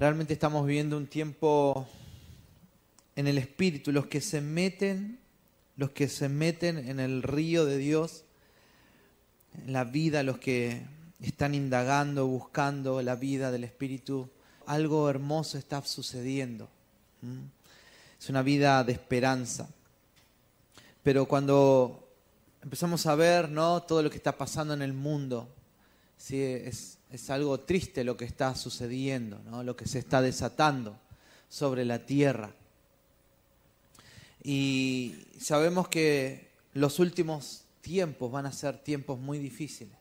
realmente estamos viviendo un tiempo en el Espíritu. Los que se meten, los que se meten en el río de Dios, en la vida, los que están indagando, buscando la vida del Espíritu, algo hermoso está sucediendo. Es una vida de esperanza. Pero cuando empezamos a ver ¿no? todo lo que está pasando en el mundo, ¿sí? es, es algo triste lo que está sucediendo, ¿no? lo que se está desatando sobre la tierra. Y sabemos que los últimos tiempos van a ser tiempos muy difíciles.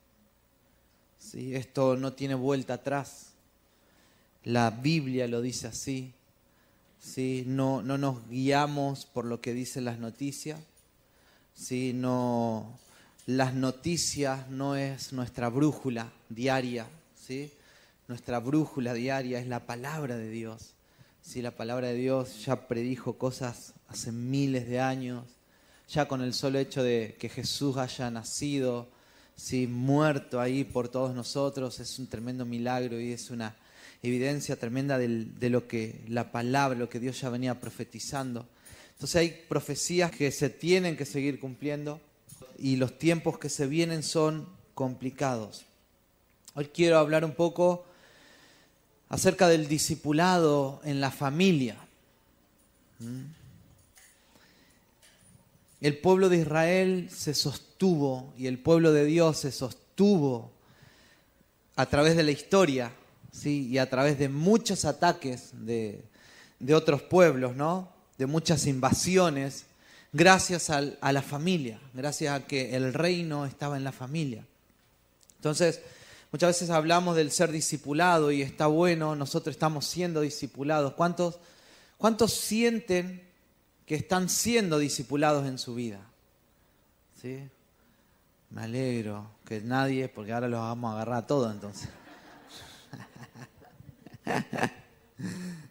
¿sí? Esto no tiene vuelta atrás. La Biblia lo dice así. ¿sí? No, no nos guiamos por lo que dicen las noticias. ¿sí? No, las noticias no es nuestra brújula diaria. Nuestra brújula diaria es la palabra de Dios. ¿sí? La palabra de Dios ya predijo cosas hace miles de años. Ya con el solo hecho de que Jesús haya nacido, ¿sí? muerto ahí por todos nosotros, es un tremendo milagro y es una evidencia tremenda de lo que la palabra, lo que Dios ya venía profetizando. Entonces hay profecías que se tienen que seguir cumpliendo y los tiempos que se vienen son complicados. Hoy quiero hablar un poco acerca del discipulado en la familia. El pueblo de Israel se sostuvo y el pueblo de Dios se sostuvo a través de la historia ¿sí? y a través de muchos ataques de, otros pueblos, ¿no? de muchas invasiones, gracias a la familia, gracias a que el reino estaba en la familia. Entonces, muchas veces hablamos del ser discipulado y está bueno, nosotros estamos siendo discipulados. ¿Cuántos, cuántos sienten que están siendo discipulados en su vida? ¿Sí? Me alegro que nadie, porque ahora los vamos a agarrar a todos entonces.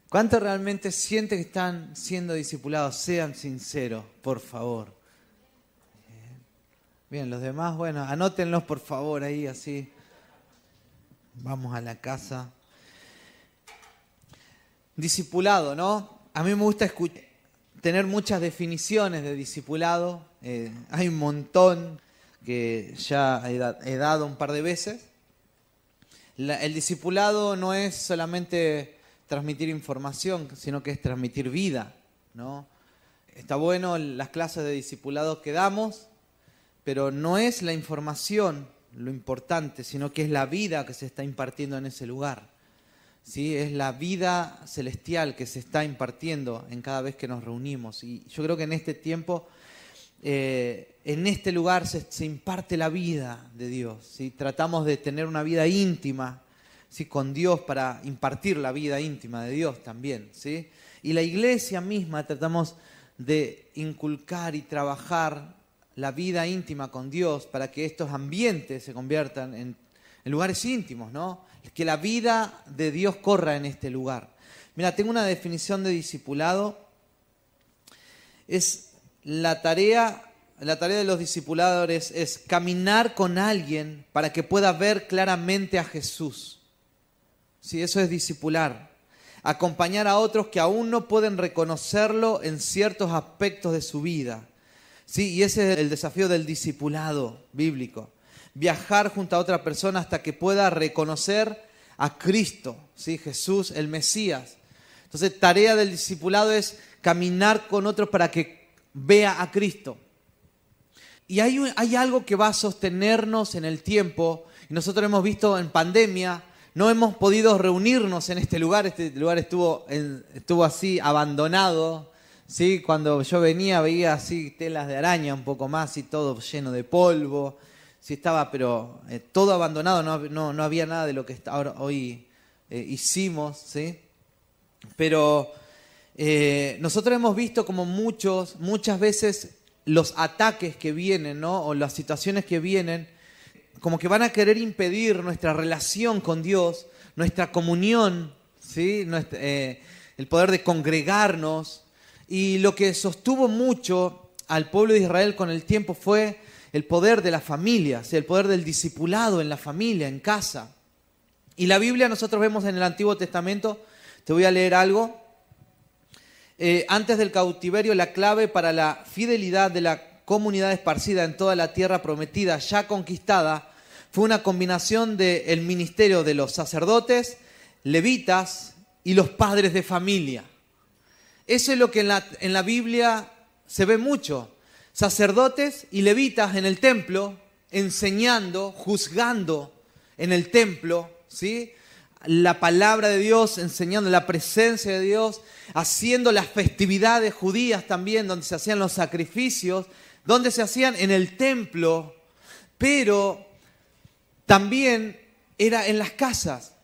¿Cuántos realmente sienten que están siendo discipulados? Sean sinceros, por favor. Bien, los demás, bueno, anótenlos por favor ahí, así. Vamos a la casa. Discipulado, ¿no? A mí me gusta tener muchas definiciones de discipulado. Eh, hay un montón que ya he dado un par de veces el discipulado no es solamente transmitir información, sino que es transmitir vida, ¿no? Está bueno las clases de discipulado que damos, pero no es la información lo importante, sino que es la vida que se está impartiendo en ese lugar. ¿sí? Es la vida celestial que se está impartiendo en cada vez que nos reunimos. Y yo creo que en este tiempo eh, en este lugar se, imparte la vida de Dios. ¿sí? Tratamos de tener una vida íntima ¿sí? con Dios para impartir la vida íntima de Dios también. ¿sí? Y la iglesia misma tratamos de inculcar y trabajar la vida íntima con Dios para que estos ambientes se conviertan en, lugares íntimos, ¿no? Que la vida de Dios corra en este lugar. Mira, tengo una definición de discipulado. Es la tarea, la tarea de los discipuladores es caminar con alguien para que pueda ver claramente a Jesús. Sí, eso es discipular. Acompañar a otros que aún no pueden reconocerlo en ciertos aspectos de su vida. Sí, y ese es el desafío del discipulado bíblico. Viajar junto a otra persona hasta que pueda reconocer a Cristo, ¿sí? Jesús, el Mesías. Entonces, tarea del discipulado es caminar con otros para que vea a Cristo. Y hay, hay algo que va a sostenernos en el tiempo. Nosotros hemos visto en pandemia, no hemos podido reunirnos en este lugar. Este lugar estuvo, estuvo así abandonado. ¿Sí? Cuando yo venía veía así telas de araña un poco más y todo lleno de polvo. Sí, estaba, pero eh, todo abandonado, no, no, había nada de lo que ahora, hoy eh, hicimos. ¿sí? Pero eh, nosotros hemos visto como muchos, muchas veces los ataques que vienen, ¿no? O las situaciones que vienen, como que van a querer impedir nuestra relación con Dios, nuestra comunión, ¿sí? El poder de congregarnos. Y lo que sostuvo mucho al pueblo de Israel con el tiempo fue el poder de la familia, el poder del discipulado en la familia, en casa. Y la Biblia nosotros vemos en el Antiguo Testamento Te voy a leer algo. Eh, antes del cautiverio, la clave para la fidelidad de la comunidad esparcida en toda la tierra prometida, ya conquistada, fue una combinación del ministerio de los sacerdotes, levitas y los padres de familia. Eso es lo que en la, Biblia se ve mucho. Sacerdotes y levitas en el templo, enseñando, juzgando en el templo, ¿sí? la palabra de Dios, enseñando la presencia de Dios, haciendo las festividades judías también, donde se hacían los sacrificios, donde se hacían en el templo, pero también era en las casas,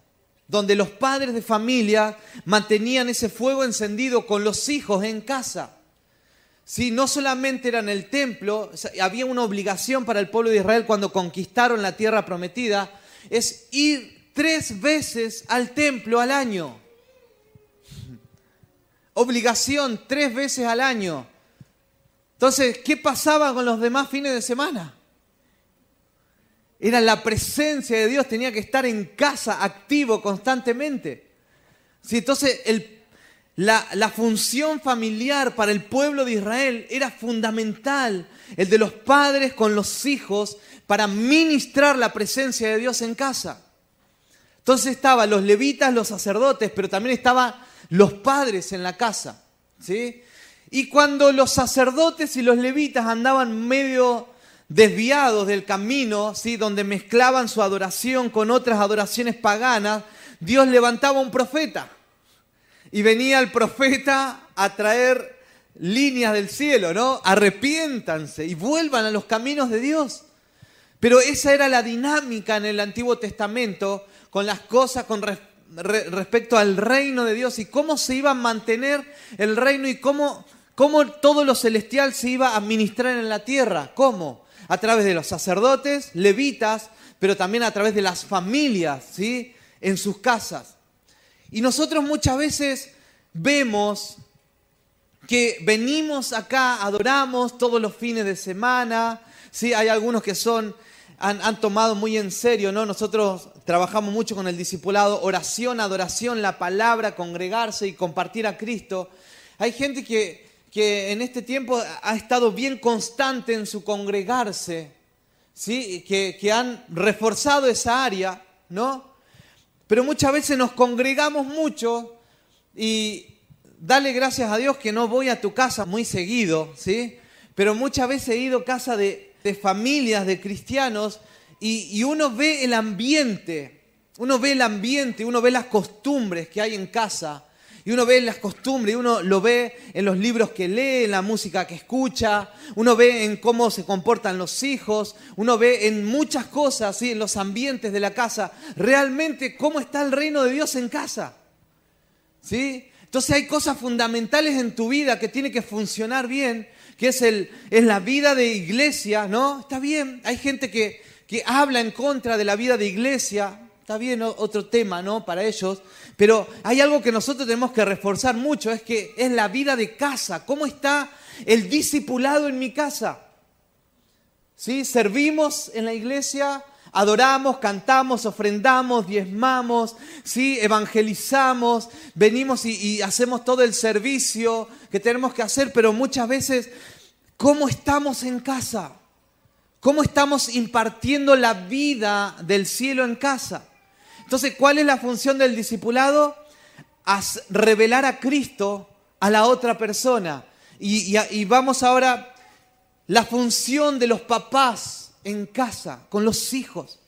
donde los padres de familia mantenían ese fuego encendido con los hijos en casa. Sí, no solamente era en el templo, había una obligación para el pueblo de Israel cuando conquistaron la tierra prometida, es ir tres veces al templo al año. Obligación tres veces al año. Entonces, ¿qué pasaba con los demás fines de semana? Era la presencia de Dios, tenía que estar en casa activo constantemente. Sí, entonces, la, la función familiar para el pueblo de Israel era fundamental, el de los padres con los hijos, para ministrar la presencia de Dios en casa. Entonces estaban los levitas, los sacerdotes, pero también estaban los padres en la casa. ¿sí? Y cuando los sacerdotes y los levitas andaban medio desviados del camino, ¿sí? donde mezclaban su adoración con otras adoraciones paganas, Dios levantaba un profeta. Y venía el profeta a traer líneas del cielo, ¿no? Arrepiéntanse y vuelvan a los caminos de Dios. Pero esa era la dinámica en el Antiguo Testamento con las cosas con respecto al reino de Dios y cómo se iba a mantener el reino y cómo, cómo todo lo celestial se iba a administrar en la tierra. ¿Cómo? A través de los sacerdotes, levitas, pero también a través de las familias, ¿sí? En sus casas. Y nosotros muchas veces vemos que venimos acá, adoramos todos los fines de semana, ¿sí? Hay algunos que son han, tomado muy en serio, ¿no? Nosotros trabajamos mucho con el discipulado, oración, adoración, la palabra, congregarse y compartir a Cristo. Hay gente que, que en este tiempo ha estado bien constante en su congregarse, ¿sí? Que, que han reforzado esa área, ¿no? Pero muchas veces nos congregamos mucho y dale gracias a Dios que no voy a tu casa muy seguido, ¿sí? Pero muchas veces he ido a casa de de familias, de cristianos, y, uno ve el ambiente, uno ve el ambiente, uno ve las costumbres que hay en casa, y uno ve las costumbres, y uno lo ve en los libros que lee, en la música que escucha, uno ve en cómo se comportan los hijos, uno ve en muchas cosas, ¿sí? en los ambientes de la casa, realmente cómo está el reino de Dios en casa. ¿Sí? Entonces hay cosas fundamentales en tu vida que tienen que funcionar bien que es, el, es la vida de iglesia, ¿no? Está bien, hay gente que, que habla en contra de la vida de iglesia, está bien, otro tema, ¿no? Para ellos, pero hay algo que nosotros tenemos que reforzar mucho, es que es la vida de casa, ¿cómo está el discipulado en mi casa? ¿Sí? Servimos en la iglesia, adoramos, cantamos, ofrendamos, diezmamos, ¿sí? evangelizamos, venimos y, hacemos todo el servicio que tenemos que hacer, pero muchas veces, ¿cómo estamos en casa? ¿Cómo estamos impartiendo la vida del cielo en casa? Entonces, ¿cuál es la función del discipulado? revelar a Cristo a la otra persona. y vamos ahora, la función de los papás en casa, con los hijos.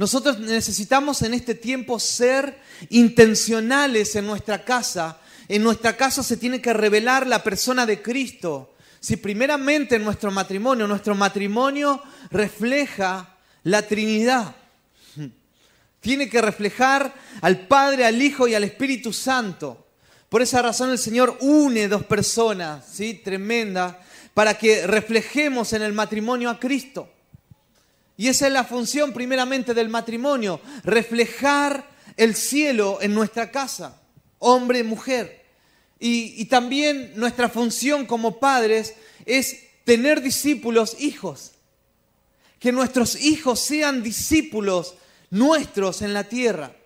Nosotros necesitamos en este tiempo ser intencionales en nuestra casa. En nuestra casa se tiene que revelar la persona de Cristo. Si primeramente en nuestro matrimonio, nuestro matrimonio refleja la Trinidad. Tiene que reflejar al Padre, al Hijo y al Espíritu Santo. Por esa razón el Señor une dos personas, ¿sí? Tremenda para que reflejemos en el matrimonio a Cristo. Y esa es la función primeramente del matrimonio, reflejar el cielo en nuestra casa, hombre y mujer. Y, también nuestra función como padres es tener discípulos hijos. Que nuestros hijos sean discípulos nuestros en la tierra.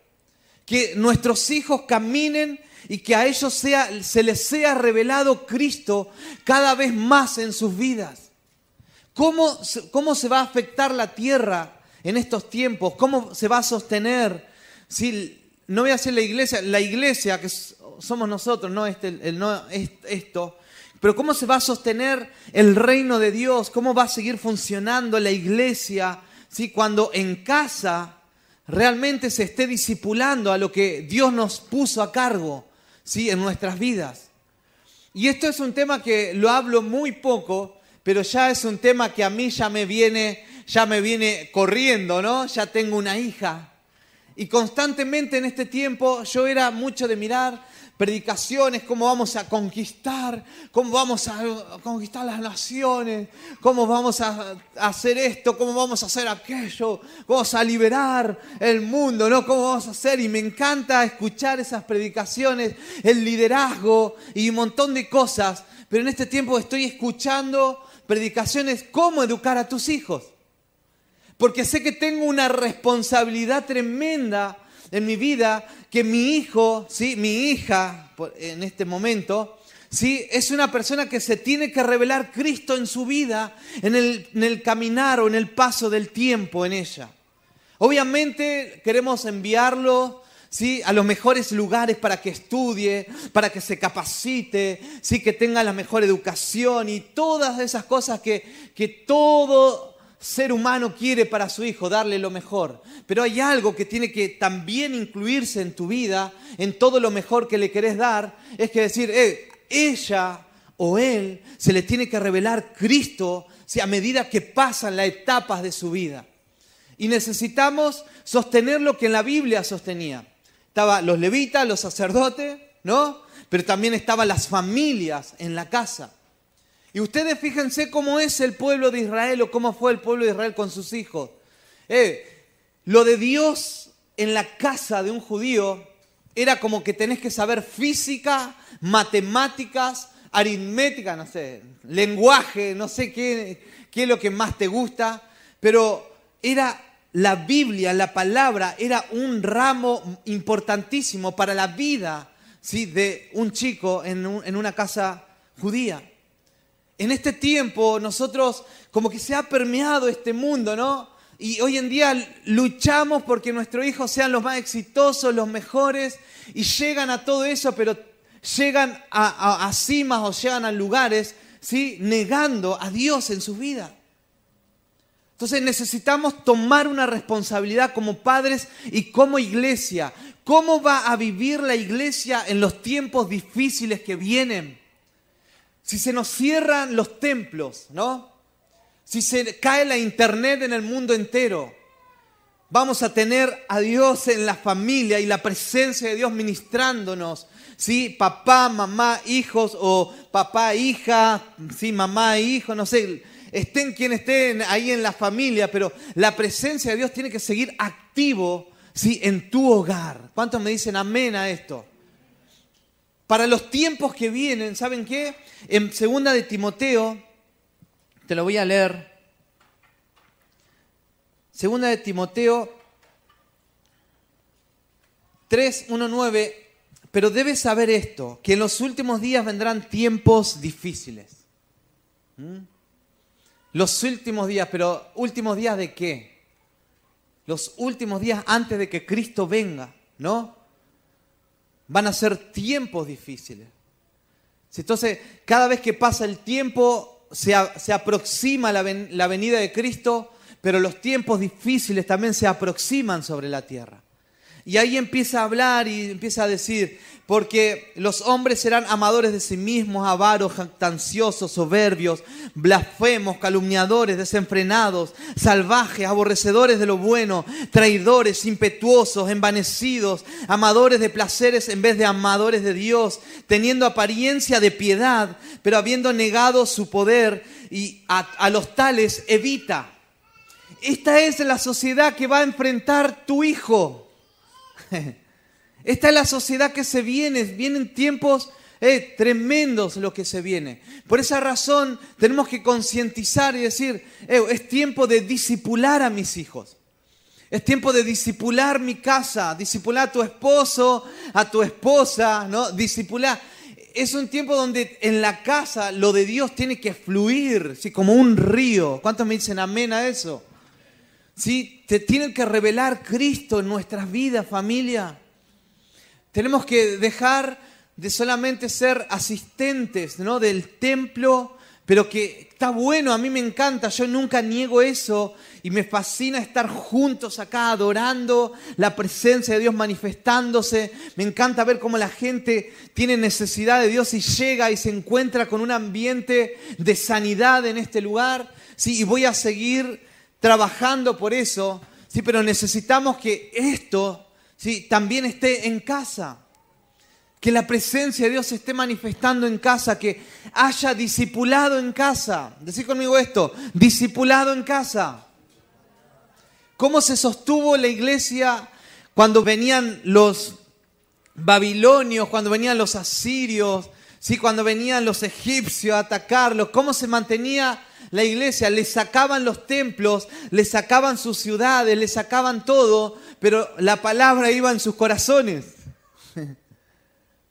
que nuestros hijos caminen y que a ellos sea, se les sea revelado Cristo cada vez más en sus vidas. ¿Cómo, ¿Cómo se va a afectar la tierra en estos tiempos? ¿Cómo se va a sostener? Si, no voy a decir la iglesia, la iglesia que somos nosotros, no, este, esto, pero cómo se va a sostener el reino de Dios, cómo va a seguir funcionando la iglesia, ¿sí? cuando en casa realmente se esté discipulando a lo que Dios nos puso a cargo ¿sí? en nuestras vidas. Y esto es un tema que lo hablo muy poco, pero ya es un tema que a mí ya me viene, ya me viene corriendo, ¿no? Ya tengo una hija. Y constantemente en este tiempo yo era mucho de mirar predicaciones, cómo vamos a conquistar, cómo vamos a conquistar las naciones, cómo vamos a hacer esto, cómo vamos a hacer aquello, cómo vamos a liberar el mundo, ¿no? ¿Cómo vamos a hacer? Y me encanta escuchar esas predicaciones, el liderazgo y un montón de cosas, pero en este tiempo estoy escuchando predicaciones, cómo educar a tus hijos. Porque sé que tengo una responsabilidad tremenda en mi vida que mi hijo, ¿sí? mi hija en este momento, ¿sí? es una persona que se tiene que revelar Cristo en su vida, en el, caminar o en el paso del tiempo en ella. Obviamente queremos enviarlo ¿sí? a los mejores lugares para que estudie, para que se capacite, ¿sí? que tenga la mejor educación y todas esas cosas que, que todo ser humano quiere para su hijo, darle lo mejor. Pero hay algo que tiene que también incluirse en tu vida, en todo lo mejor que le querés dar, es que decir, eh, ella o él se le tiene que revelar Cristo a medida que pasan las etapas de su vida. Y necesitamos sostener lo que en la Biblia sostenía. Estaban los levitas, los sacerdotes, ¿no? Pero también estaban las familias en la casa. Y ustedes fíjense cómo es el pueblo de Israel o cómo fue el pueblo de Israel con sus hijos. Eh, lo de Dios en la casa de un judío era como que tenés que saber física, matemáticas, aritmética, no sé, lenguaje, no sé qué, qué es lo que más te gusta, pero era la Biblia, la palabra, era un ramo importantísimo para la vida ¿sí? de un chico en, en una casa judía. En este tiempo nosotros como que se ha permeado este mundo, ¿no? Y hoy en día luchamos porque nuestros hijos sean los más exitosos, los mejores, y llegan a todo eso, pero llegan a, cimas o llegan a lugares, ¿sí? Negando a Dios en su vida. Entonces necesitamos tomar una responsabilidad como padres y como iglesia. ¿Cómo va a vivir la iglesia en los tiempos difíciles que vienen? Si se nos cierran los templos, ¿no? Si se cae la internet en el mundo entero, vamos a tener a Dios en la familia y la presencia de Dios ministrándonos, ¿sí? Papá, mamá, hijos o papá, hija, ¿sí? Mamá, hijo, no sé, estén quien estén ahí en la familia, pero la presencia de Dios tiene que seguir activo, ¿sí? En tu hogar. ¿Cuántos me dicen amén a esto? Para los tiempos que vienen, ¿saben qué? En segunda de Timoteo, te lo voy a leer. Segunda de Timoteo 3, 1, 9. Pero debes saber esto, que en los últimos días vendrán tiempos difíciles. ¿Mm? Los últimos días, pero últimos días de qué? Los últimos días antes de que Cristo venga, ¿no? Van a ser tiempos difíciles. Entonces, cada vez que pasa el tiempo, se, aproxima la, la venida de Cristo, pero los tiempos difíciles también se aproximan sobre la tierra. Y ahí empieza a hablar y empieza a decir, porque los hombres serán amadores de sí mismos, avaros, jactanciosos, soberbios, blasfemos, calumniadores, desenfrenados, salvajes, aborrecedores de lo bueno, traidores, impetuosos, envanecidos, amadores de placeres en vez de amadores de Dios, teniendo apariencia de piedad, pero habiendo negado su poder y a, a los tales evita. Esta es la sociedad que va a enfrentar tu hijo. Esta es la sociedad que se viene, vienen tiempos eh, tremendos lo que se viene. Por esa razón tenemos que concientizar y decir, eh, es tiempo de disipular a mis hijos. Es tiempo de disipular mi casa, disipular a tu esposo, a tu esposa, ¿no? Disipular. Es un tiempo donde en la casa lo de Dios tiene que fluir, ¿sí? como un río. ¿Cuántos me dicen amén a eso? ¿Sí? Te tiene que revelar Cristo en nuestras vidas, familia. Tenemos que dejar de solamente ser asistentes ¿no? del templo, pero que está bueno, a mí me encanta, yo nunca niego eso y me fascina estar juntos acá adorando la presencia de Dios manifestándose. Me encanta ver cómo la gente tiene necesidad de Dios y llega y se encuentra con un ambiente de sanidad en este lugar. Sí, y voy a seguir trabajando por eso, sí, pero necesitamos que esto sí, también esté en casa que la presencia de Dios se esté manifestando en casa, que haya discipulado en casa. Decir conmigo esto, discipulado en casa. ¿Cómo se sostuvo la iglesia cuando venían los babilonios, cuando venían los asirios, ¿sí? cuando venían los egipcios a atacarlos? ¿Cómo se mantenía la iglesia? Le sacaban los templos, le sacaban sus ciudades, le sacaban todo, pero la palabra iba en sus corazones.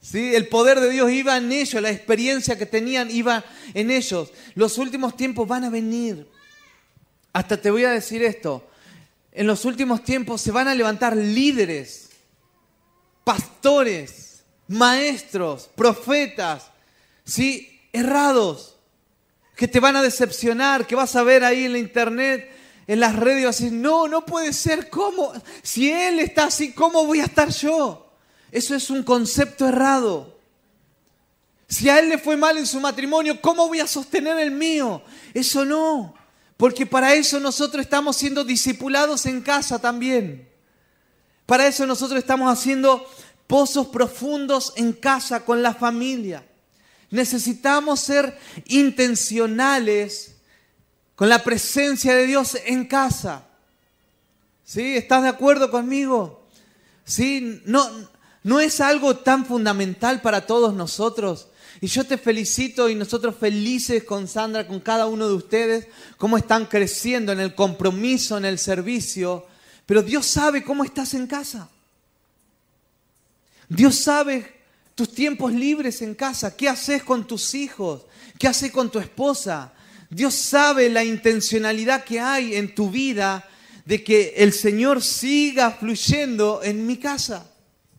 ¿Sí? El poder de Dios iba en ellos, la experiencia que tenían iba en ellos. Los últimos tiempos van a venir. Hasta te voy a decir esto. En los últimos tiempos se van a levantar líderes, pastores, maestros, profetas, ¿sí? errados, que te van a decepcionar, que vas a ver ahí en la internet, en las redes, y vas a decir, no, no puede ser, ¿cómo? Si Él está así, ¿cómo voy a estar yo? Eso es un concepto errado. Si a él le fue mal en su matrimonio, ¿cómo voy a sostener el mío? Eso no, porque para eso nosotros estamos siendo discipulados en casa también. Para eso nosotros estamos haciendo pozos profundos en casa con la familia. Necesitamos ser intencionales con la presencia de Dios en casa. ¿Sí? ¿Estás de acuerdo conmigo? ¿Sí? No, ¿No es algo tan fundamental para todos nosotros? Y yo te felicito y nosotros felices con Sandra, con cada uno de ustedes, cómo están creciendo en el compromiso, en el servicio. Pero Dios sabe cómo estás en casa. Dios sabe tus tiempos libres en casa, qué haces con tus hijos, qué haces con tu esposa. Dios sabe la intencionalidad que hay en tu vida de que el Señor siga fluyendo en mi casa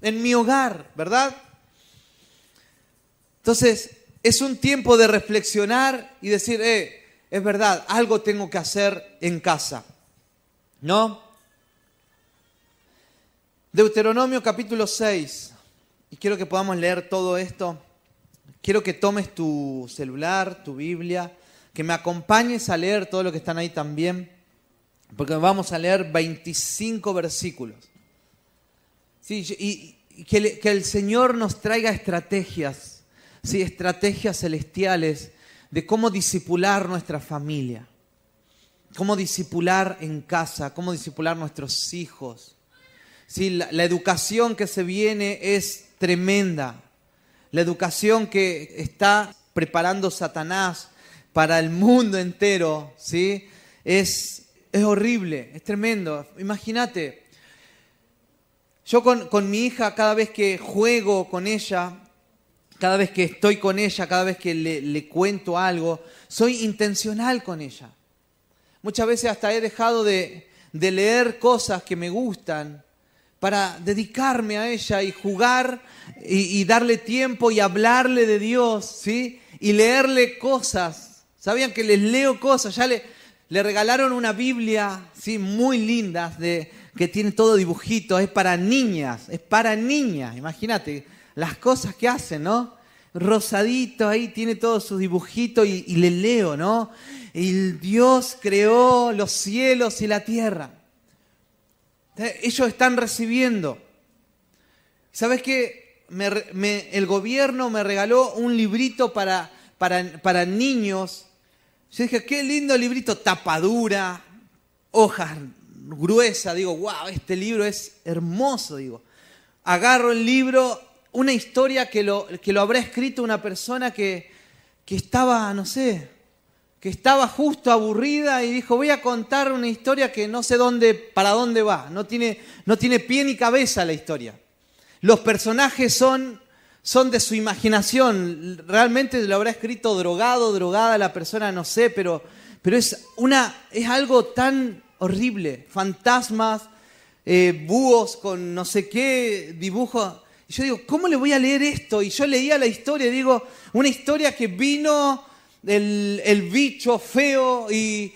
en mi hogar, ¿verdad? Entonces, es un tiempo de reflexionar y decir, eh, es verdad, algo tengo que hacer en casa. ¿No? Deuteronomio capítulo 6. Y quiero que podamos leer todo esto. Quiero que tomes tu celular, tu Biblia, que me acompañes a leer todo lo que están ahí también, porque vamos a leer 25 versículos. Sí, y, que, el Señor nos traiga estrategias, ¿sí? estrategias celestiales de cómo disipular nuestra familia, cómo disipular en casa, cómo disipular nuestros hijos. ¿Sí? La educación que se viene es tremenda. La educación que está preparando Satanás para el mundo entero, ¿sí? Es, es horrible, es tremendo. Imagínate, yo con, mi hija, cada vez que juego con ella, cada vez que estoy con ella, cada vez que le, cuento algo, soy intencional con ella. Muchas veces hasta he dejado de, leer cosas que me gustan para dedicarme a ella y jugar y, darle tiempo y hablarle de Dios, ¿sí? Y leerle cosas. ¿Sabían que les leo cosas? Ya le, regalaron una Biblia, ¿sí? Muy linda de que tiene todo dibujito, es para niñas, es para niñas, imagínate las cosas que hacen, ¿no? Rosadito ahí, tiene todos sus dibujitos y, le leo, ¿no? Y Dios creó los cielos y la tierra. Ellos están recibiendo. ¿Sabes qué? el gobierno me regaló un librito para, para, para niños. Yo dije, qué lindo librito, tapadura, hojas gruesa, digo, wow, este libro es hermoso, digo. Agarro el libro, una historia que lo, que lo habrá escrito una persona que, que estaba, no sé, que estaba justo aburrida y dijo, voy a contar una historia que no sé dónde, para dónde va, no tiene, no tiene pie ni cabeza la historia. Los personajes son, son de su imaginación, realmente lo habrá escrito drogado, drogada la persona, no sé, pero, pero es, una, es algo tan horrible, fantasmas, eh, búhos con no sé qué dibujo. Y yo digo, ¿cómo le voy a leer esto? Y yo leía la historia, digo, una historia que vino el, bicho feo y,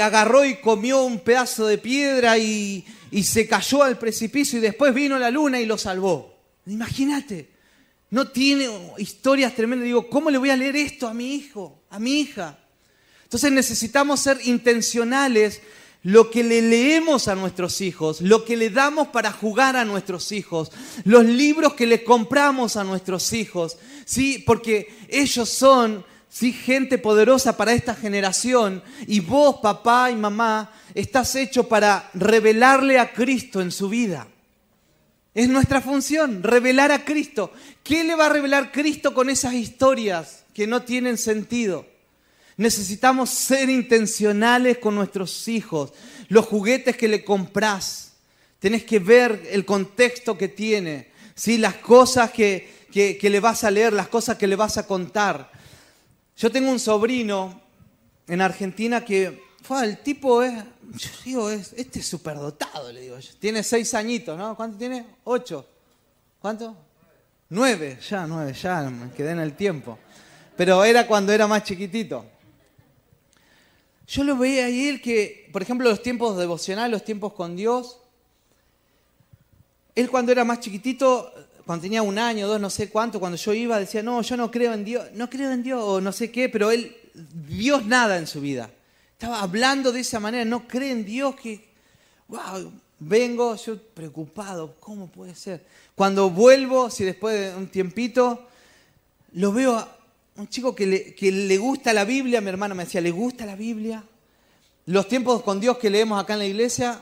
agarró y comió un pedazo de piedra y, se cayó al precipicio y después vino la luna y lo salvó. Imagínate, no tiene historias tremendas. Digo, ¿cómo le voy a leer esto a mi hijo, a mi hija? Entonces necesitamos ser intencionales lo que le leemos a nuestros hijos, lo que le damos para jugar a nuestros hijos, los libros que le compramos a nuestros hijos, ¿sí? Porque ellos son ¿sí? gente poderosa para esta generación y vos, papá y mamá, estás hecho para revelarle a Cristo en su vida. Es nuestra función, revelar a Cristo. ¿Qué le va a revelar Cristo con esas historias que no tienen sentido? Necesitamos ser intencionales con nuestros hijos. Los juguetes que le comprás, tenés que ver el contexto que tiene, ¿sí? las cosas que, que, que le vas a leer, las cosas que le vas a contar. Yo tengo un sobrino en Argentina que, el tipo es, yo digo, es, este es superdotado, le digo. Tiene seis añitos, ¿no? ¿Cuánto tiene? Ocho. ¿Cuánto? Nueve, ya, nueve, ya, me quedé en el tiempo. Pero era cuando era más chiquitito. Yo lo veía ahí él que, por ejemplo, los tiempos devocionales, los tiempos con Dios, él cuando era más chiquitito cuando tenía un año, dos, no sé cuánto, cuando yo iba, decía, no, yo no creo en Dios, no creo en Dios, o no sé qué, pero él, Dios nada en su vida. Estaba hablando de esa manera, no cree en Dios, que, wow, vengo, yo preocupado, ¿cómo puede ser? Cuando vuelvo, si después de un tiempito, lo veo a un chico que le, que le gusta la Biblia, mi hermana me decía, ¿le gusta la Biblia? Los tiempos con Dios que leemos acá en la iglesia,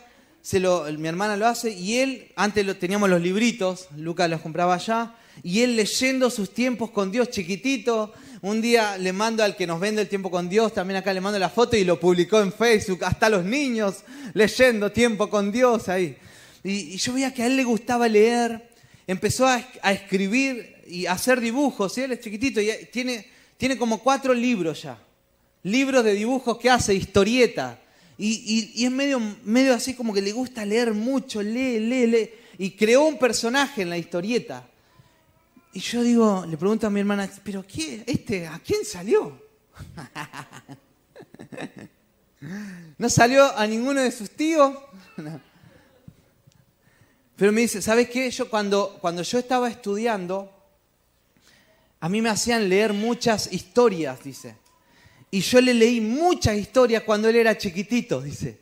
mi hermana lo hace y él, antes lo, teníamos los libritos, Lucas los compraba allá, y él leyendo sus tiempos con Dios chiquitito, un día le mando al que nos vende el tiempo con Dios, también acá le mando la foto y lo publicó en Facebook, hasta los niños leyendo tiempo con Dios ahí. Y, yo veía que a él le gustaba leer, empezó a, escribir y hacer dibujos, él es chiquitito y tiene, tiene como cuatro libros ya, libros de dibujos que hace, historieta y, es medio, así como que le gusta leer mucho, lee, lee, lee. Y creó un personaje en la historieta. Y yo digo, le pregunto a mi hermana, ¿pero qué? ¿Este a quién salió? ¿No salió a ninguno de sus tíos? Pero me dice, ¿sabes qué? Yo cuando, cuando yo estaba estudiando, a mí me hacían leer muchas historias, dice. Y yo le leí muchas historias cuando él era chiquitito, dice.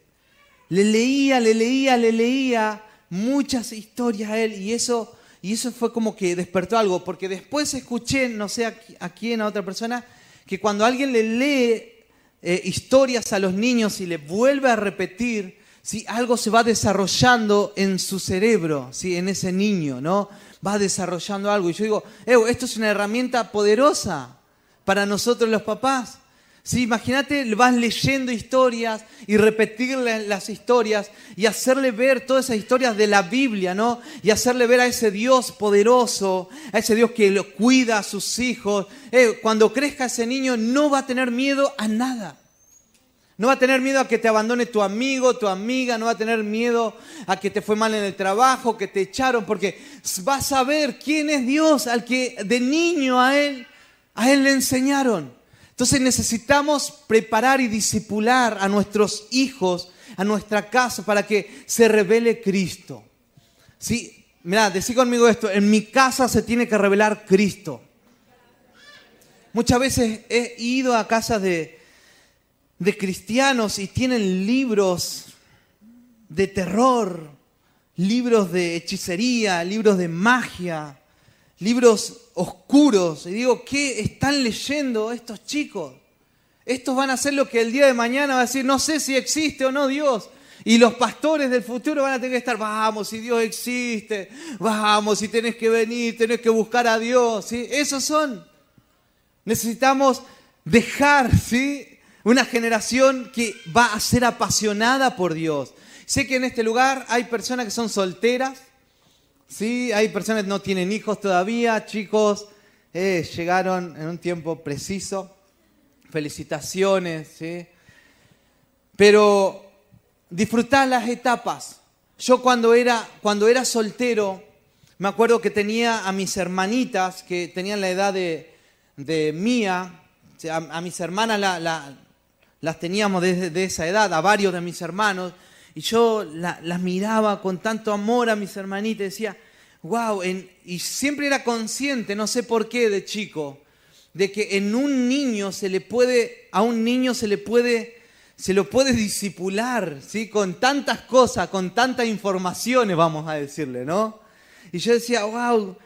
Le leía, le leía, le leía muchas historias a él y eso, y eso fue como que despertó algo, porque después escuché, no sé a, quién, a otra persona, que cuando alguien le lee eh, historias a los niños y le vuelve a repetir, ¿sí? algo se va desarrollando en su cerebro, ¿sí? en ese niño, ¿no? Va desarrollando algo. Y yo digo, esto es una herramienta poderosa para nosotros los papás. Sí, imagínate, vas leyendo historias y repetirle las historias y hacerle ver todas esas historias de la Biblia, ¿no? Y hacerle ver a ese Dios poderoso, a ese Dios que lo cuida a sus hijos. Eh, cuando crezca ese niño no va a tener miedo a nada. No va a tener miedo a que te abandone tu amigo, tu amiga, no va a tener miedo a que te fue mal en el trabajo, que te echaron, porque vas a ver quién es Dios al que de niño a él, a él le enseñaron. Entonces necesitamos preparar y disipular a nuestros hijos, a nuestra casa, para que se revele Cristo. ¿Sí? Mirá, decí conmigo esto, en mi casa se tiene que revelar Cristo. Muchas veces he ido a casas de, de cristianos y tienen libros de terror, libros de hechicería, libros de magia, libros oscuros. Y digo, ¿qué están leyendo estos chicos? Estos van a ser lo que el día de mañana va a decir, no sé si existe o no Dios. Y los pastores del futuro van a tener que estar, vamos, si Dios existe, vamos, si tenés que venir, tenés que buscar a Dios. Esos son. Necesitamos dejar, ¿sí? Una generación que va a ser apasionada por Dios. Sé que en este lugar hay personas que son solteras, ¿sí? hay personas que no tienen hijos todavía, chicos, eh, llegaron en un tiempo preciso. Felicitaciones, ¿sí? Pero disfrutar las etapas. Yo cuando era, cuando era soltero, me acuerdo que tenía a mis hermanitas que tenían la edad de, mía, a, mis hermanas las teníamos desde esa edad, a varios de mis hermanos, y yo las miraba con tanto amor a mis hermanitas decía, wow, y siempre era consciente, no sé por qué de chico, de que en un niño se le puede, a un niño se le puede se lo puede disipular, ¿sí? Con tantas cosas, con tantas informaciones, vamos a decirle, ¿no? Y yo decía, wow,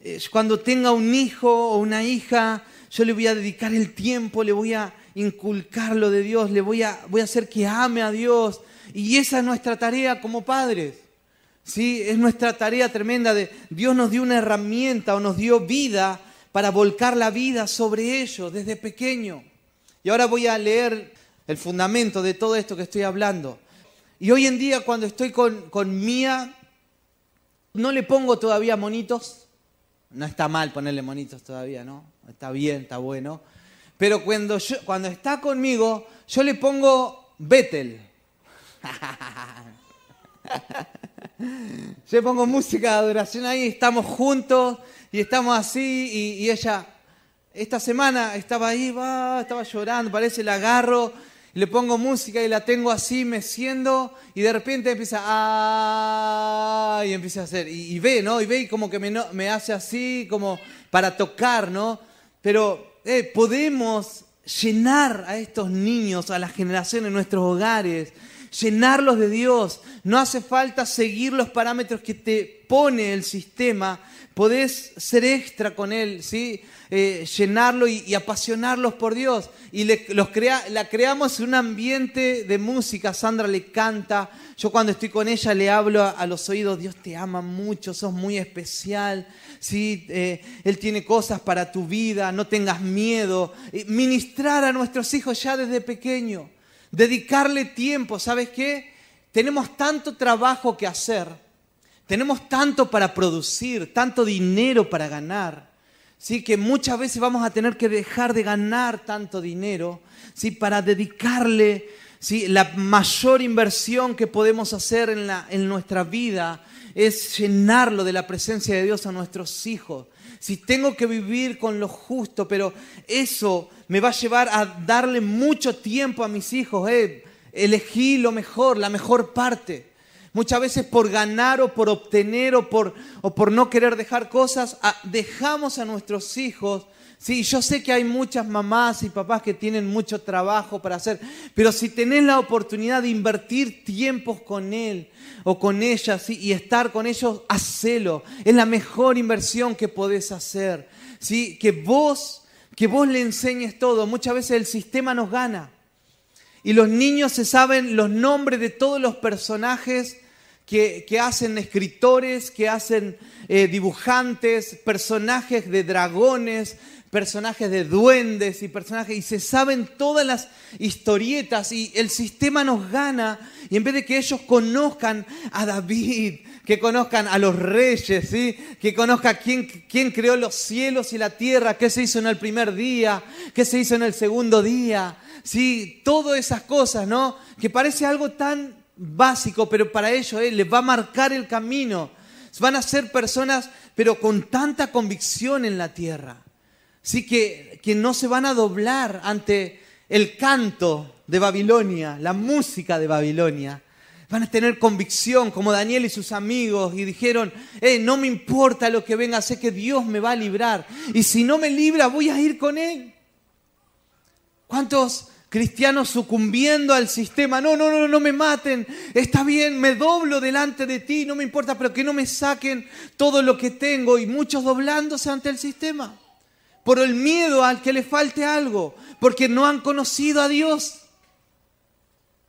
eh, cuando tenga un hijo o una hija, yo le voy a dedicar el tiempo, le voy a inculcar lo de Dios, le voy a, voy a hacer que ame a Dios. Y esa es nuestra tarea como padres. ¿sí? Es nuestra tarea tremenda de Dios nos dio una herramienta o nos dio vida para volcar la vida sobre ellos desde pequeño. Y ahora voy a leer el fundamento de todo esto que estoy hablando. Y hoy en día cuando estoy con, con Mía, no le pongo todavía monitos. No está mal ponerle monitos todavía, ¿no? Está bien, está bueno. Pero cuando, cuando está conmigo, yo le pongo Betel. Yo pongo música de adoración ahí, estamos juntos y estamos así y, y ella, esta semana estaba ahí, va, estaba llorando, parece, la agarro le pongo música y la tengo así meciendo y de repente empieza a... y empieza a hacer, y, ve, ¿no? Y ve y como que me, me, hace así, como para tocar, ¿no? Pero eh, podemos llenar a estos niños, a la generación en nuestros hogares, llenarlos de Dios. No hace falta seguir los parámetros que te pone el sistema, podés ser extra con Él, ¿sí? Eh, llenarlo y, apasionarlos por Dios. Y los crea, la creamos en un ambiente de música. Sandra le canta. Yo cuando estoy con ella le hablo a, los oídos, Dios te ama mucho, sos muy especial. ¿sí? Eh, él tiene cosas para tu vida, no tengas miedo. ministrar a nuestros hijos ya desde pequeño. Dedicarle tiempo, ¿sabes qué? Tenemos tanto trabajo que hacer. Tenemos tanto para producir, tanto dinero para ganar ¿sí? que muchas veces vamos a tener que dejar de ganar tanto dinero ¿sí? para dedicarle ¿sí? la mayor inversión que podemos hacer en, la, en nuestra vida es llenarlo de la presencia de Dios a nuestros hijos. Si tengo que vivir con lo justo, pero eso me va a llevar a darle mucho tiempo a mis hijos. Eh, elegí lo mejor, la mejor parte. Muchas veces por ganar o por obtener o por, o por no querer dejar cosas, dejamos a nuestros hijos. Sí, yo sé que hay muchas mamás y papás que tienen mucho trabajo para hacer, pero si tenés la oportunidad de invertir tiempos con él o con ella y estar con ellos, hacelo. Es la mejor inversión que podés hacer. ¿sí? Que, vos, que vos le enseñes todo. Muchas veces el sistema nos gana. Y los niños se saben los nombres de todos los personajes que, hacen escritores, que hacen eh, dibujantes, personajes de dragones, personajes de duendes y personajes, y se saben todas las historietas y el sistema nos gana y en vez de que ellos conozcan a David, que conozcan a los reyes, ¿sí? que conozcan quién, quién creó los cielos y la tierra, qué se hizo en el primer día, qué se hizo en el segundo día, ¿sí? todas esas cosas, ¿no? Que parece algo tan básico, pero para ellos eh, les va a marcar el camino. Van a ser personas, pero con tanta convicción en la tierra. Sí que, que no se van a doblar ante el canto de Babilonia, la música de Babilonia. Van a tener convicción como Daniel y sus amigos y dijeron, eh, no me importa lo que venga, sé que Dios me va a librar. Y si no me libra, voy a ir con Él. ¿Cuántos cristianos sucumbiendo al sistema. No, no, no, no me maten. Está bien, me doblo delante de ti, no me importa, pero que no me saquen todo lo que tengo. Y muchos doblándose ante el sistema. Por el miedo al que le falte algo, porque no han conocido a Dios.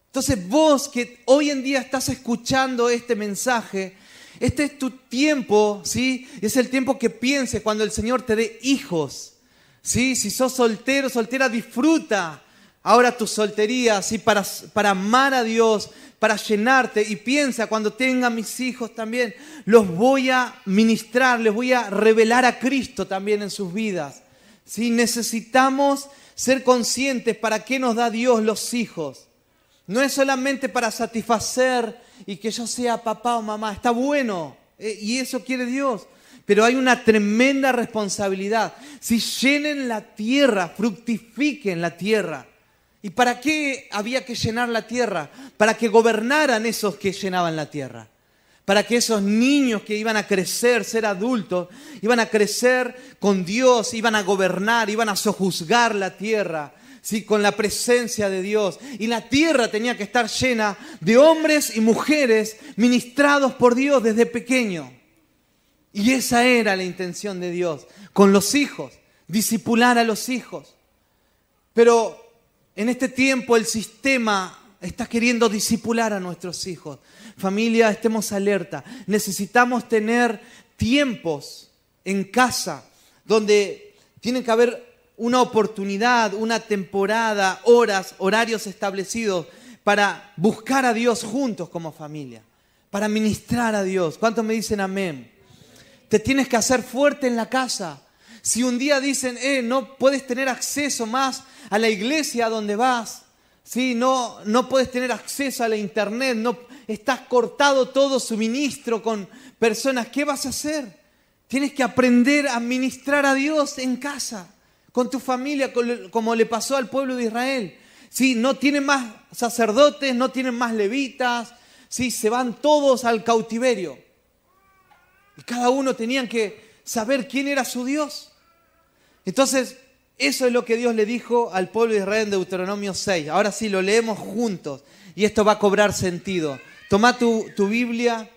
Entonces vos que hoy en día estás escuchando este mensaje, este es tu tiempo, ¿sí? Es el tiempo que pienses cuando el Señor te dé hijos. ¿Sí? Si sos soltero, soltera, disfruta ahora tu soltería, ¿sí? para, para amar a Dios, para llenarte. Y piensa, cuando tenga mis hijos también, los voy a ministrar, les voy a revelar a Cristo también en sus vidas. ¿Sí? Necesitamos ser conscientes para qué nos da Dios los hijos. No es solamente para satisfacer y que yo sea papá o mamá, está bueno, eh, y eso quiere Dios. Pero hay una tremenda responsabilidad. Si llenen la tierra, fructifiquen la tierra. ¿Y para qué había que llenar la tierra? Para que gobernaran esos que llenaban la tierra. Para que esos niños que iban a crecer, ser adultos, iban a crecer con Dios, iban a gobernar, iban a sojuzgar la tierra, ¿sí? con la presencia de Dios. Y la tierra tenía que estar llena de hombres y mujeres ministrados por Dios desde pequeño. Y esa era la intención de Dios con los hijos, disipular a los hijos. Pero en este tiempo el sistema está queriendo disipular a nuestros hijos. Familia, estemos alerta. Necesitamos tener tiempos en casa donde tiene que haber una oportunidad, una temporada, horas, horarios establecidos para buscar a Dios juntos como familia, para ministrar a Dios. ¿Cuántos me dicen amén? Te tienes que hacer fuerte en la casa. Si un día dicen, eh, no puedes tener acceso más a la iglesia donde vas, ¿sí? no, no puedes tener acceso a la internet, no, estás cortado todo suministro con personas, ¿qué vas a hacer? Tienes que aprender a ministrar a Dios en casa, con tu familia, como le pasó al pueblo de Israel. ¿Sí? No tienen más sacerdotes, no tienen más levitas, ¿sí? se van todos al cautiverio. Y cada uno tenía que saber quién era su Dios. Entonces, eso es lo que Dios le dijo al pueblo de Israel en Deuteronomio 6. Ahora sí, lo leemos juntos y esto va a cobrar sentido. Toma tu, tu Biblia.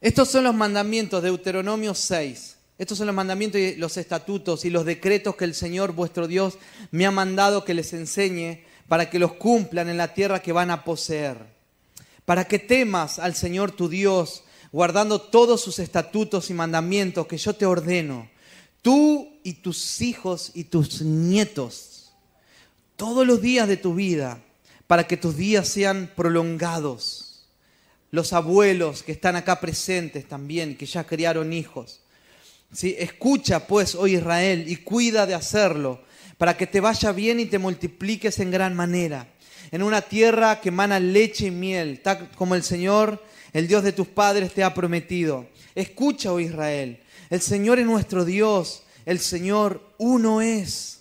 Estos son los mandamientos de Deuteronomio 6. Estos son los mandamientos y los estatutos y los decretos que el Señor vuestro Dios me ha mandado que les enseñe para que los cumplan en la tierra que van a poseer. Para que temas al Señor tu Dios guardando todos sus estatutos y mandamientos que yo te ordeno, tú y tus hijos y tus nietos, todos los días de tu vida, para que tus días sean prolongados. Los abuelos que están acá presentes también, que ya criaron hijos. ¿Sí? Escucha pues, oh Israel, y cuida de hacerlo, para que te vaya bien y te multipliques en gran manera, en una tierra que emana leche y miel, tal como el Señor el Dios de tus padres te ha prometido. Escucha, oh Israel, el Señor es nuestro Dios, el Señor uno es.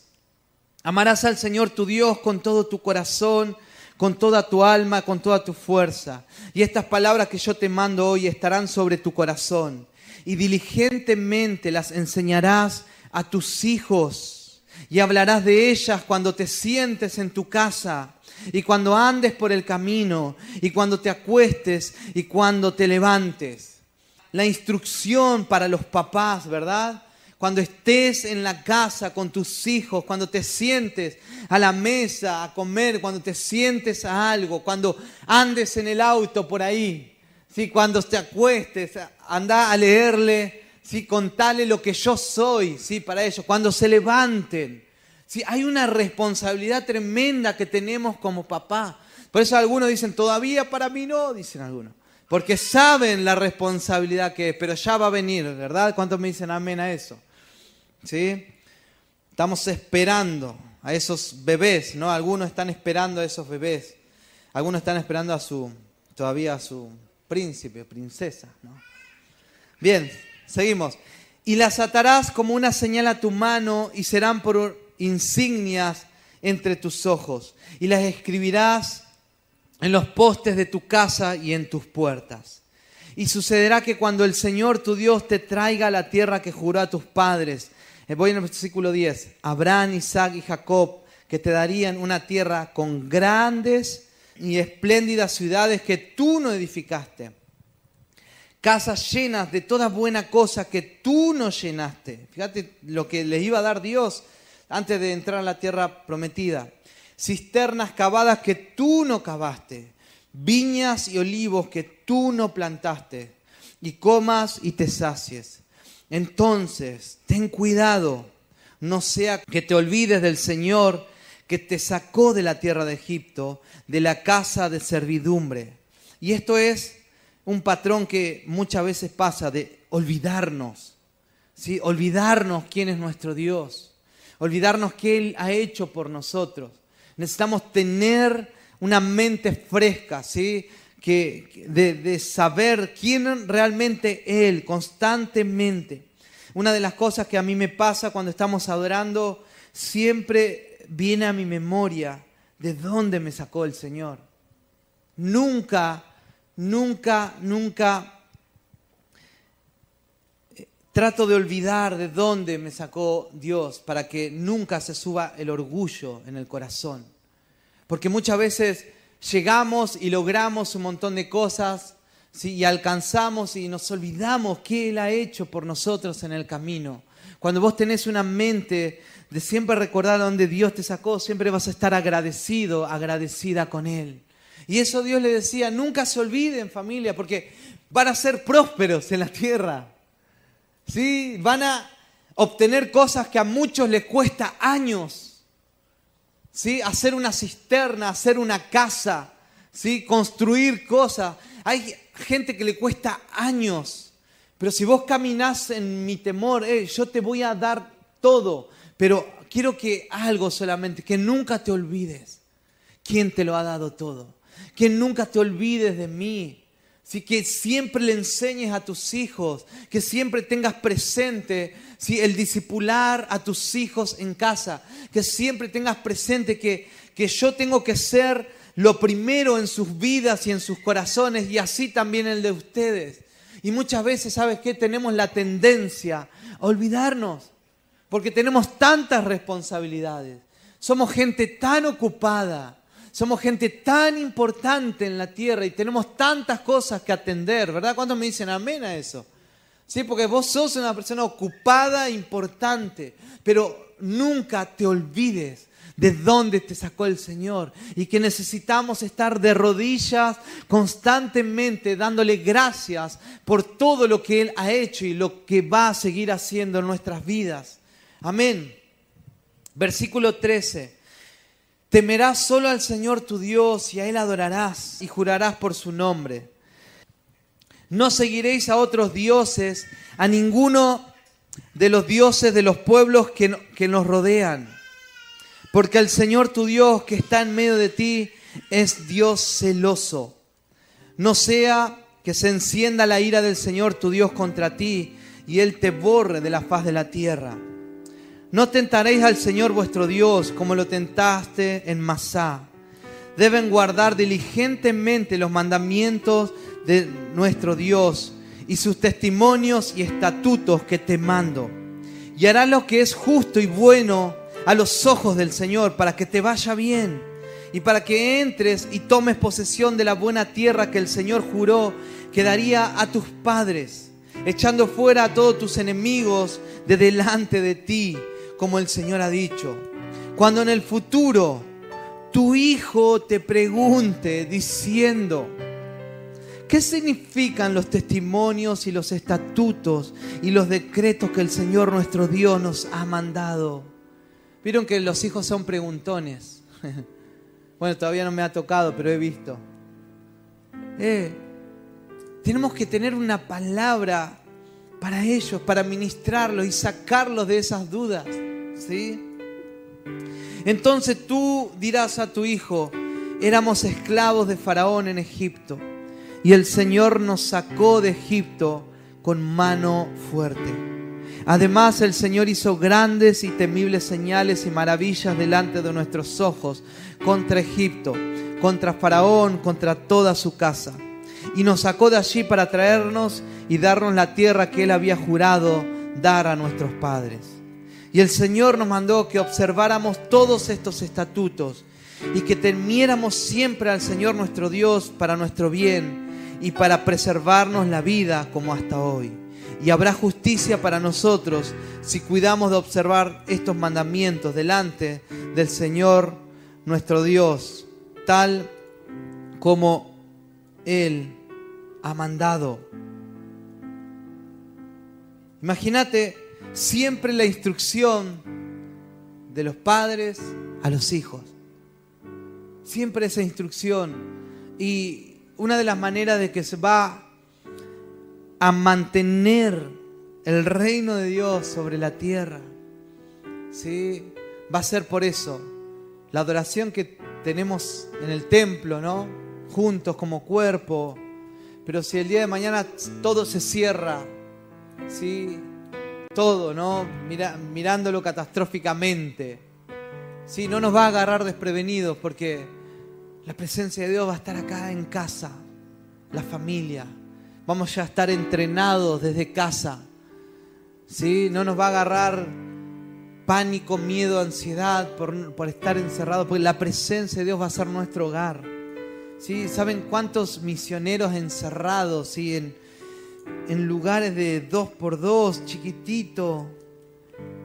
Amarás al Señor tu Dios con todo tu corazón, con toda tu alma, con toda tu fuerza. Y estas palabras que yo te mando hoy estarán sobre tu corazón. Y diligentemente las enseñarás a tus hijos. Y hablarás de ellas cuando te sientes en tu casa y cuando andes por el camino, y cuando te acuestes, y cuando te levantes. La instrucción para los papás, ¿verdad? Cuando estés en la casa con tus hijos, cuando te sientes a la mesa a comer, cuando te sientes a algo, cuando andes en el auto por ahí, ¿sí? cuando te acuestes, anda a leerle, ¿sí? contale lo que yo soy ¿sí? para ellos, cuando se levanten Sí, hay una responsabilidad tremenda que tenemos como papá. Por eso algunos dicen, todavía para mí no, dicen algunos. Porque saben la responsabilidad que es, pero ya va a venir, ¿verdad? ¿Cuántos me dicen amén a eso? ¿Sí? Estamos esperando a esos bebés, ¿no? Algunos están esperando a esos bebés. Algunos están esperando a su, todavía a su príncipe, princesa, ¿no? Bien, seguimos. Y las atarás como una señal a tu mano y serán por insignias entre tus ojos y las escribirás en los postes de tu casa y en tus puertas. Y sucederá que cuando el Señor tu Dios te traiga a la tierra que juró a tus padres, eh, voy en el versículo 10, Abraham, Isaac y Jacob, que te darían una tierra con grandes y espléndidas ciudades que tú no edificaste, casas llenas de toda buena cosa que tú no llenaste. Fíjate lo que les iba a dar Dios antes de entrar a la tierra prometida. Cisternas cavadas que tú no cavaste, viñas y olivos que tú no plantaste, y comas y te sacies. Entonces, ten cuidado, no sea que te olvides del Señor que te sacó de la tierra de Egipto, de la casa de servidumbre. Y esto es un patrón que muchas veces pasa de olvidarnos, ¿sí? olvidarnos quién es nuestro Dios, olvidarnos qué Él ha hecho por nosotros. Necesitamos tener una mente fresca, ¿sí? que, de, de saber quién realmente Él constantemente. Una de las cosas que a mí me pasa cuando estamos adorando, siempre viene a mi memoria de dónde me sacó el Señor. Nunca, nunca, nunca trato de olvidar de dónde me sacó Dios para que nunca se suba el orgullo en el corazón. Porque muchas veces llegamos y logramos un montón de cosas y alcanzamos y nos olvidamos qué Él ha hecho por nosotros en el camino. Cuando vos tenés una mente de siempre recordar dónde Dios te sacó, siempre vas a estar agradecido, agradecida con Él. Y eso Dios le decía, nunca se olviden familia, porque van a ser prósperos en la tierra. ¿Sí? Van a obtener cosas que a muchos les cuesta años ¿sí? hacer una cisterna, hacer una casa, ¿sí? construir cosas. Hay gente que le cuesta años, pero si vos caminás en mi temor, eh, yo te voy a dar todo, pero quiero que algo solamente, que nunca te olvides quién te lo ha dado todo, que nunca te olvides de mí, que siempre le enseñes a tus hijos, que siempre tengas presente el discipular a tus hijos en casa, que siempre tengas presente que, que yo tengo que ser lo primero en sus vidas y en sus corazones y así también el de ustedes. Y muchas veces, ¿sabes qué? Tenemos la tendencia a olvidarnos, porque tenemos tantas responsabilidades. Somos gente tan ocupada somos gente tan importante en la tierra y tenemos tantas cosas que atender, ¿verdad? ¿Cuántos me dicen amén a eso? Sí, porque vos sos una persona ocupada, importante, pero nunca te olvides de dónde te sacó el Señor y que necesitamos estar de rodillas constantemente dándole gracias por todo lo que Él ha hecho y lo que va a seguir haciendo en nuestras vidas. Amén. Versículo 13. Temerás solo al Señor tu Dios y a Él adorarás y jurarás por su nombre. No seguiréis a otros dioses, a ninguno de los dioses de los pueblos que, que nos rodean. Porque el Señor tu Dios que está en medio de ti es Dios celoso. No sea que se encienda la ira del Señor tu Dios contra ti y Él te borre de la faz de la tierra. No tentaréis al Señor vuestro Dios como lo tentaste en Masá. Deben guardar diligentemente los mandamientos de nuestro Dios y sus testimonios y estatutos que te mando. Y hará lo que es justo y bueno a los ojos del Señor para que te vaya bien y para que entres y tomes posesión de la buena tierra que el Señor juró que daría a tus padres, echando fuera a todos tus enemigos de delante de ti como el Señor ha dicho. Cuando en el futuro tu hijo te pregunte diciendo, ¿qué significan los testimonios y los estatutos y los decretos que el Señor nuestro Dios nos ha mandado? Vieron que los hijos son preguntones. Bueno, todavía no me ha tocado, pero he visto. Eh, tenemos que tener una palabra para ellos, para ministrarlos y sacarlos de esas dudas. ¿Sí? Entonces tú dirás a tu hijo, éramos esclavos de Faraón en Egipto y el Señor nos sacó de Egipto con mano fuerte. Además el Señor hizo grandes y temibles señales y maravillas delante de nuestros ojos contra Egipto, contra Faraón, contra toda su casa. Y nos sacó de allí para traernos y darnos la tierra que él había jurado dar a nuestros padres. Y el Señor nos mandó que observáramos todos estos estatutos y que temiéramos siempre al Señor nuestro Dios para nuestro bien y para preservarnos la vida como hasta hoy. Y habrá justicia para nosotros si cuidamos de observar estos mandamientos delante del Señor nuestro Dios, tal como Él ha mandado. Imagínate siempre la instrucción de los padres a los hijos. Siempre esa instrucción. Y una de las maneras de que se va a mantener el reino de Dios sobre la tierra, ¿sí? va a ser por eso. La adoración que tenemos en el templo, ¿no? Juntos como cuerpo. Pero si el día de mañana todo se cierra, ¿sí? Todo, ¿no? Mirándolo catastróficamente. ¿sí? No nos va a agarrar desprevenidos porque la presencia de Dios va a estar acá en casa, la familia. Vamos ya a estar entrenados desde casa. ¿sí? No nos va a agarrar pánico, miedo, ansiedad por, por estar encerrado, porque la presencia de Dios va a ser nuestro hogar. ¿sí? ¿Saben cuántos misioneros encerrados ¿sí? en, en lugares de dos por dos, chiquitito,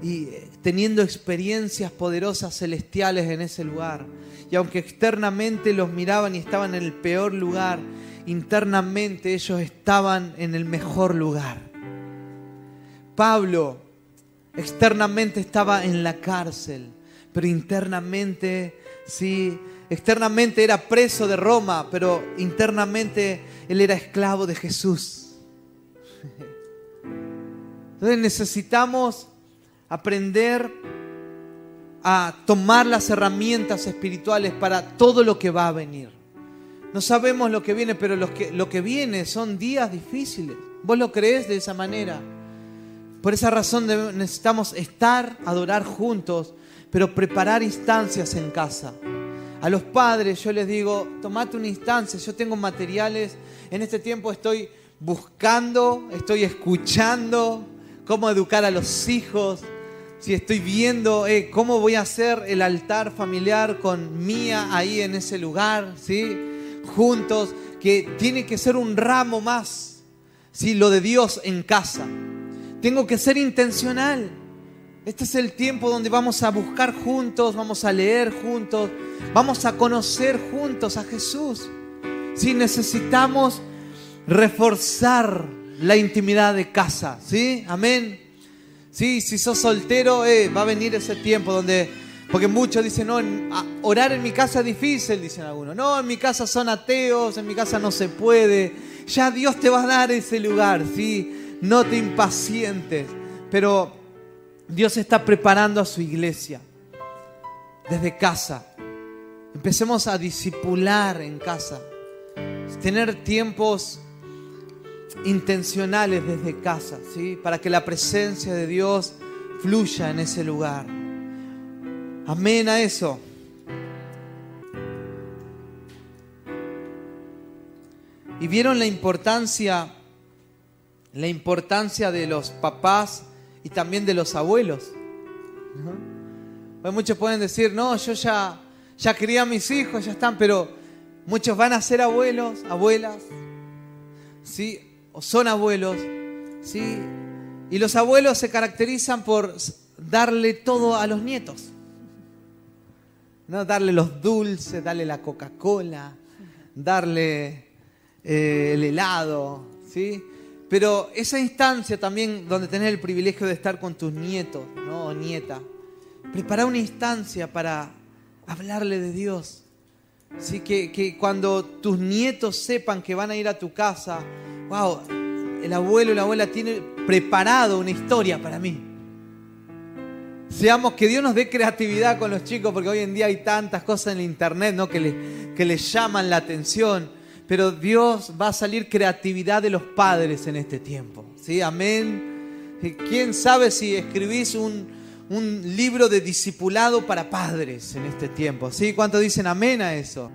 y teniendo experiencias poderosas celestiales en ese lugar? Y aunque externamente los miraban y estaban en el peor lugar, internamente ellos estaban en el mejor lugar. Pablo externamente estaba en la cárcel, pero internamente, sí, externamente era preso de Roma, pero internamente él era esclavo de Jesús. Entonces necesitamos aprender a tomar las herramientas espirituales para todo lo que va a venir. No sabemos lo que viene, pero lo que, viene son días difíciles. ¿Vos lo crees de esa manera? Por esa razón necesitamos estar, adorar juntos, pero preparar instancias en casa. A los padres yo les digo, tomate una instancia, yo tengo materiales, en este tiempo estoy buscando, estoy escuchando cómo educar a los hijos, si estoy viendo eh, cómo voy a hacer el altar familiar con Mía ahí en ese lugar, ¿sí? juntos, que tiene que ser un ramo más, ¿sí? lo de Dios en casa. Tengo que ser intencional. Este es el tiempo donde vamos a buscar juntos, vamos a leer juntos, vamos a conocer juntos a Jesús. Si necesitamos reforzar la intimidad de casa, ¿sí? Amén. Sí, si sos soltero, eh, va a venir ese tiempo donde, porque muchos dicen, no, orar en mi casa es difícil, dicen algunos. No, en mi casa son ateos, en mi casa no se puede. Ya Dios te va a dar ese lugar, ¿sí? no te impacientes, pero Dios está preparando a su iglesia desde casa. Empecemos a disipular en casa, tener tiempos intencionales desde casa, ¿sí? Para que la presencia de Dios fluya en ese lugar. Amén a eso. Y vieron la importancia la importancia de los papás y también de los abuelos. Pues muchos pueden decir, no, yo ya, ya crié a mis hijos, ya están, pero muchos van a ser abuelos, abuelas, ¿sí? O son abuelos, ¿sí? Y los abuelos se caracterizan por darle todo a los nietos. ¿no? Darle los dulces, darle la Coca-Cola, darle eh, el helado, ¿sí? Pero esa instancia también donde tenés el privilegio de estar con tus nietos ¿no? o nieta, prepara una instancia para hablarle de Dios. ¿Sí? Que, que cuando tus nietos sepan que van a ir a tu casa, wow, el abuelo y la abuela tienen preparado una historia para mí. Seamos que Dios nos dé creatividad con los chicos, porque hoy en día hay tantas cosas en el internet ¿no? que, les, que les llaman la atención pero Dios va a salir creatividad de los padres en este tiempo. ¿Sí? Amén. ¿Quién sabe si escribís un, un libro de discipulado para padres en este tiempo? ¿Sí? ¿Cuántos dicen amén a eso?